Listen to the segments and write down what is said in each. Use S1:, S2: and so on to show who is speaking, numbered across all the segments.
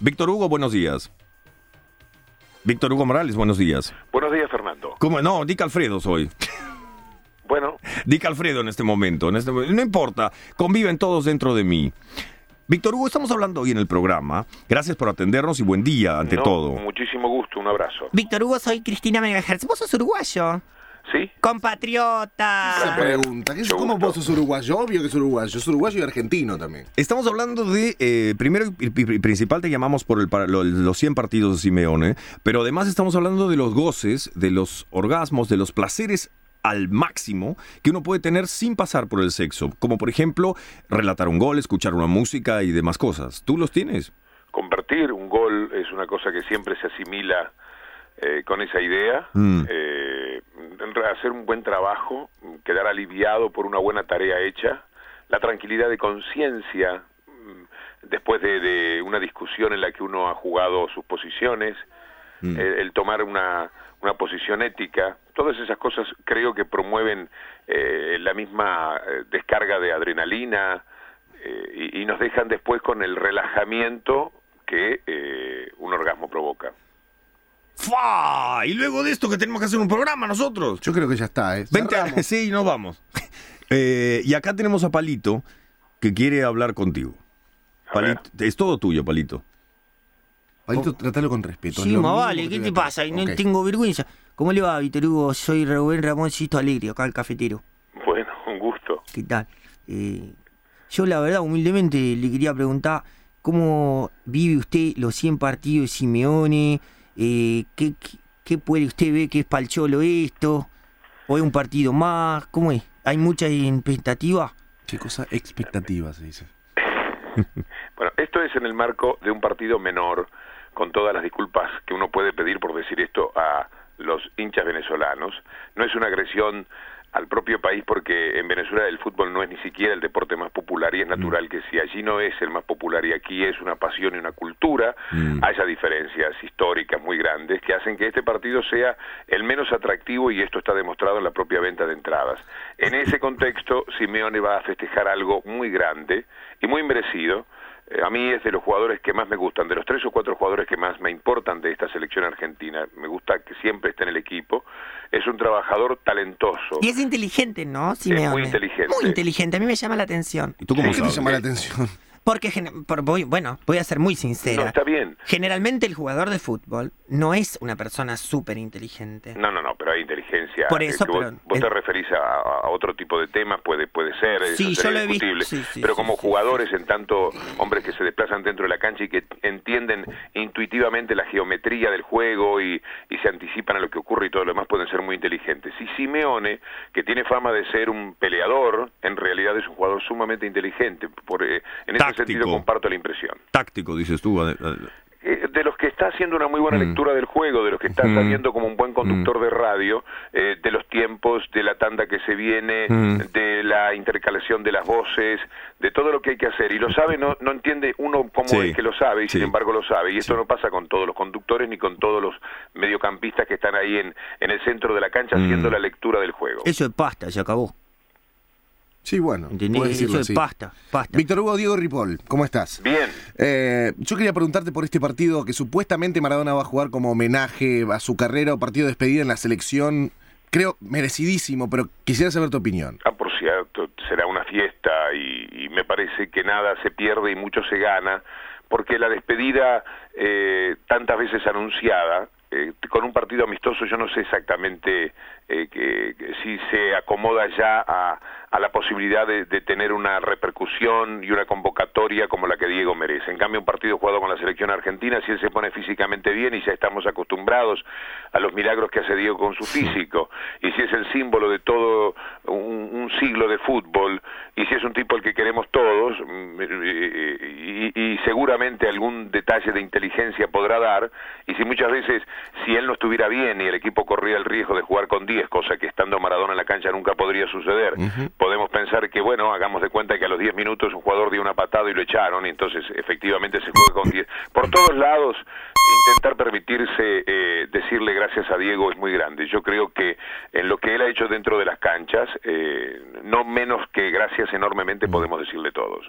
S1: Víctor Hugo, buenos días. Víctor Hugo Morales, buenos días.
S2: Buenos días, Fernando.
S1: ¿Cómo? No, Dick Alfredo soy.
S2: Bueno,
S1: Dick Alfredo en este momento. En este, no importa, conviven todos dentro de mí. Víctor Hugo, estamos hablando hoy en el programa. Gracias por atendernos y buen día ante
S2: no,
S1: todo.
S2: muchísimo gusto, un abrazo.
S3: Víctor Hugo, soy Cristina Megahertz. Vos sos uruguayo.
S2: ¿Sí?
S3: Compatriota.
S4: Esa pregunta. ¿qué es- ¿Cómo vos sos uruguayo? Obvio que es uruguayo. Es uruguayo y argentino también.
S1: Estamos hablando de, eh, primero y y- y principal te llamamos por el, para lo- los 100 partidos de Simeone, pero además estamos hablando de los goces, de los orgasmos, de los placeres al máximo que uno puede tener sin pasar por el sexo, como por ejemplo relatar un gol, escuchar una música y demás cosas. ¿Tú los tienes?
S2: Convertir un gol es una cosa que siempre se asimila eh, con esa idea.
S1: Mm.
S2: Eh, hacer un buen trabajo, quedar aliviado por una buena tarea hecha, la tranquilidad de conciencia mm, después de, de una discusión en la que uno ha jugado sus posiciones,
S1: Mm.
S2: el, el tomar una, una posición ética, todas esas cosas creo que promueven eh, la misma eh, descarga de adrenalina eh, y, y nos dejan después con el relajamiento que un orgasmo provoca.
S1: ¡Fa! Y luego de esto que tenemos que hacer un programa nosotros.
S4: Yo creo que ya está, ¿eh?
S1: Vente, a-
S4: Cerramos.
S1: sí, nos vamos. Eh, y acá tenemos a Palito que quiere hablar contigo. Palito, es todo tuyo, Palito.
S4: Palito, tratalo con respeto. es
S3: Sí, más vale, ¿qué te pasa? Y no tengo vergüenza. ¿Cómo le va, Víctor Hugo? Soy Rubén Ramoncito Alegre, acá el cafetero.
S2: Bueno, un gusto.
S3: ¿Qué tal? Eh, yo, la verdad, humildemente le quería preguntar cómo vive usted los 100 partidos de Simeone. Eh, ¿qué, qué, puede usted ver que es palcholo esto? ¿O es un partido más? ¿Cómo es? ¿Hay mucha expectativa?
S4: ¿Qué cosa? Expectativa se dice.
S2: Bueno, esto es en el marco de un partido menor, con todas las disculpas que uno puede pedir por decir esto a los hinchas venezolanos. No es una agresión al propio país porque en Venezuela el fútbol no es ni siquiera el deporte más popular y es natural que si allí no es el más popular y aquí es una pasión y una cultura,
S1: Mm.
S2: haya diferencias históricas muy grandes que hacen que este partido sea el menos atractivo y esto está demostrado en la propia venta de entradas. En ese contexto, Simeone va a festejar algo muy grande y muy merecido. Eh, a mí es de los jugadores que más me gustan, de los tres o cuatro jugadores que más me importan de esta selección argentina. Me gusta que siempre esté en el equipo. Es un trabajador talentoso.
S3: Y es inteligente, ¿no, Simeone?
S2: muy inteligente.
S3: Muy inteligente, a mí me llama la atención.
S1: ¿Y tú cómo
S4: ¿Por qué te llama la atención?
S3: Porque, por- voy, bueno, voy a ser muy
S2: No,
S3: sincera.
S2: está bien.
S3: Generalmente el jugador de fútbol no es una persona súper inteligente.
S2: No, no, no, pero hay inteligencia.
S3: Por
S2: Eh,
S3: eso,
S2: vos, te referís a, a otro tipo de temas, puede puede ser,
S3: Sí, yo lo he visto,
S2: discutible.
S3: sí, sí,
S2: pero como jugadores, en tanto hombres que se desplazan dentro de la cancha y que entienden intuitivamente la geometría del juego y, y se anticipan a lo que ocurre y todo lo demás, pueden ser muy inteligentes. Y Simeone, que tiene fama de ser un peleador, en realidad es un jugador sumamente inteligente. Por, eh, en ese
S1: Táctico.
S2: sentido comparto la impresión.
S1: Táctico, dices tú.
S2: Eh, de los que está haciendo una muy buena
S1: Mm.
S2: lectura del juego, de los que está
S1: Mm.
S2: sabiendo como un buen conductor de radio, eh, de los tiempos, de la tanda que se viene,
S1: Mm.
S2: de la intercalación de las voces, de todo lo que hay que hacer. Y lo sabe, no, no entiende uno cómo
S1: Sí.
S2: es que lo sabe, y sin embargo lo sabe. Y esto no pasa con todos los conductores ni con todos los mediocampistas que están ahí en, en el centro de la cancha
S1: Mm.
S2: haciendo la lectura del juego.
S3: Eso es pasta, se acabó.
S4: Sí, bueno.
S3: ¿Entendés?
S4: puedes
S3: Eso
S4: decirlo
S3: es
S4: así.
S3: pasta, pasta.
S4: Víctor Hugo, Diego Ripoll, ¿cómo estás?
S2: Bien.
S4: Eh, yo quería preguntarte por este partido que supuestamente Maradona va a jugar como homenaje a su carrera o partido de despedida en la selección. Creo merecidísimo, pero quisiera saber tu opinión.
S2: Ah, por cierto, será una fiesta y, y me parece que nada se pierde y mucho se gana, porque la despedida eh, tantas veces anunciada, eh, con un partido amistoso yo no sé exactamente eh, que, que si se acomoda ya a, a la posibilidad de, de tener una repercusión y una convocatoria como la que Diego merece. En cambio, un partido jugado con la selección argentina, si él se pone físicamente bien y ya estamos acostumbrados a los milagros que hace Diego con su físico, y si es el símbolo de todo un, un siglo de fútbol, y si es un tipo al que queremos todos, mm, y, y- y seguramente algún detalle de inteligencia podrá dar, y si muchas veces, si él no estuviera bien y el equipo corría el riesgo de jugar con 10, cosa que estando Maradona en la cancha nunca podría suceder, podemos pensar que, bueno, hagamos de cuenta que a los 10 minutos un jugador dio una patada y lo echaron, y entonces efectivamente se juega con 10. Por todos lados, intentar permitirse eh, decirle gracias a Diego es muy grande. Yo creo que en lo que él ha hecho dentro de las canchas, eh, no menos que gracias enormemente podemos decirle todos.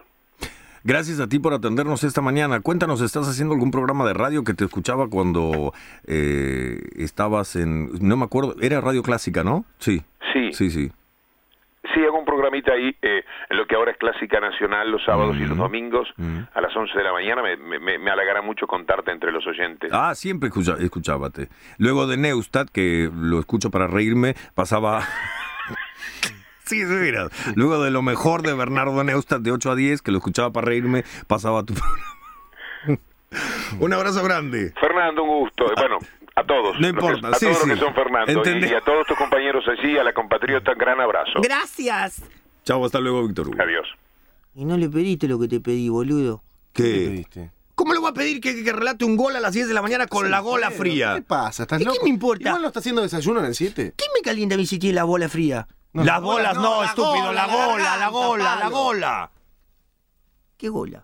S1: Gracias a ti por atendernos esta mañana. Cuéntanos, ¿estás haciendo algún programa de radio que te escuchaba cuando eh, estabas en... No me acuerdo, era Radio Clásica, ¿no? Sí.
S2: Sí,
S1: Sí, sí.
S2: Sí, hago un programita ahí eh, en lo que ahora es Clásica Nacional los sábados y los
S1: Mm.
S2: domingos
S1: Mm.
S2: a las 11 de la mañana. Me, me, me halagará mucho contarte entre los oyentes.
S1: Ah, siempre escucha, escuchábate. Luego de Neustadt, que lo escucho para reírme, pasaba... sí, sí, mira. Luego de lo mejor de Bernardo Neustadt de 8 a 10, que lo escuchaba para reírme, pasaba tu programa. un abrazo grande.
S2: Fernando, un gusto. Bueno, a todos.
S1: No
S2: los que-
S1: importa,
S2: a
S1: sí,
S2: todos
S1: sí.
S2: los que son Fernando. Y, a todos tus compañeros allí, a la compatriota, gran abrazo.
S3: Gracias.
S1: Chao, hasta luego, Víctor Hugo.
S2: Adiós.
S3: Y no le pediste lo que te pedí, boludo.
S4: ¿Qué
S1: ¿Qué?
S4: pediste?
S1: ¿Cómo le voy a pedir que, que relate un gol a las 10 de la mañana con la gola
S4: ¿Qué
S1: fría?
S4: pasa? ¿Estás
S3: ¿Y qué
S4: loco?
S3: me importa?
S4: Igual no está haciendo desayuno en el 7.
S3: ¿Qué me calienta a mí si tiene la bola fría?
S1: Las bolas no,
S4: la
S1: estúpido,
S4: gola,
S1: la
S4: la
S1: gola, la
S4: garganta,
S1: gola, la gola.
S3: ¿Qué gola?